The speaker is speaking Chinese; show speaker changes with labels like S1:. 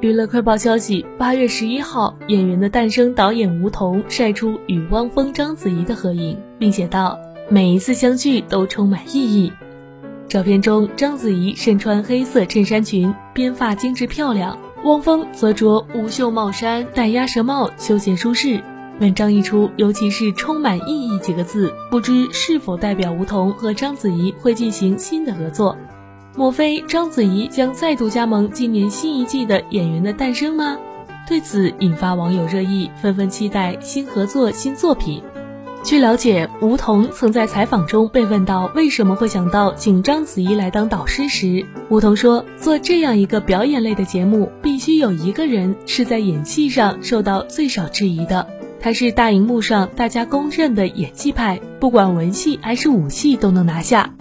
S1: 娱乐快报消息：八月十一号，《演员的诞生》导演吴彤晒出与汪峰、章子怡的合影，并写道：“每一次相聚都充满意义。”照片中，章子怡身穿黑色衬衫裙，编发精致漂亮；汪峰则着无袖帽衫，戴鸭舌帽，休闲舒适。文章一出，尤其是“充满意义”几个字，不知是否代表吴彤和章子怡会进行新的合作。莫非章子怡将再度加盟今年新一季的《演员的诞生》吗？对此引发网友热议，纷纷期待新合作、新作品。据了解，吴彤曾在采访中被问到为什么会想到请章子怡来当导师时，吴彤说：“做这样一个表演类的节目，必须有一个人是在演戏上受到最少质疑的。他是大荧幕上大家公认的演技派，不管文戏还是武戏都能拿下。”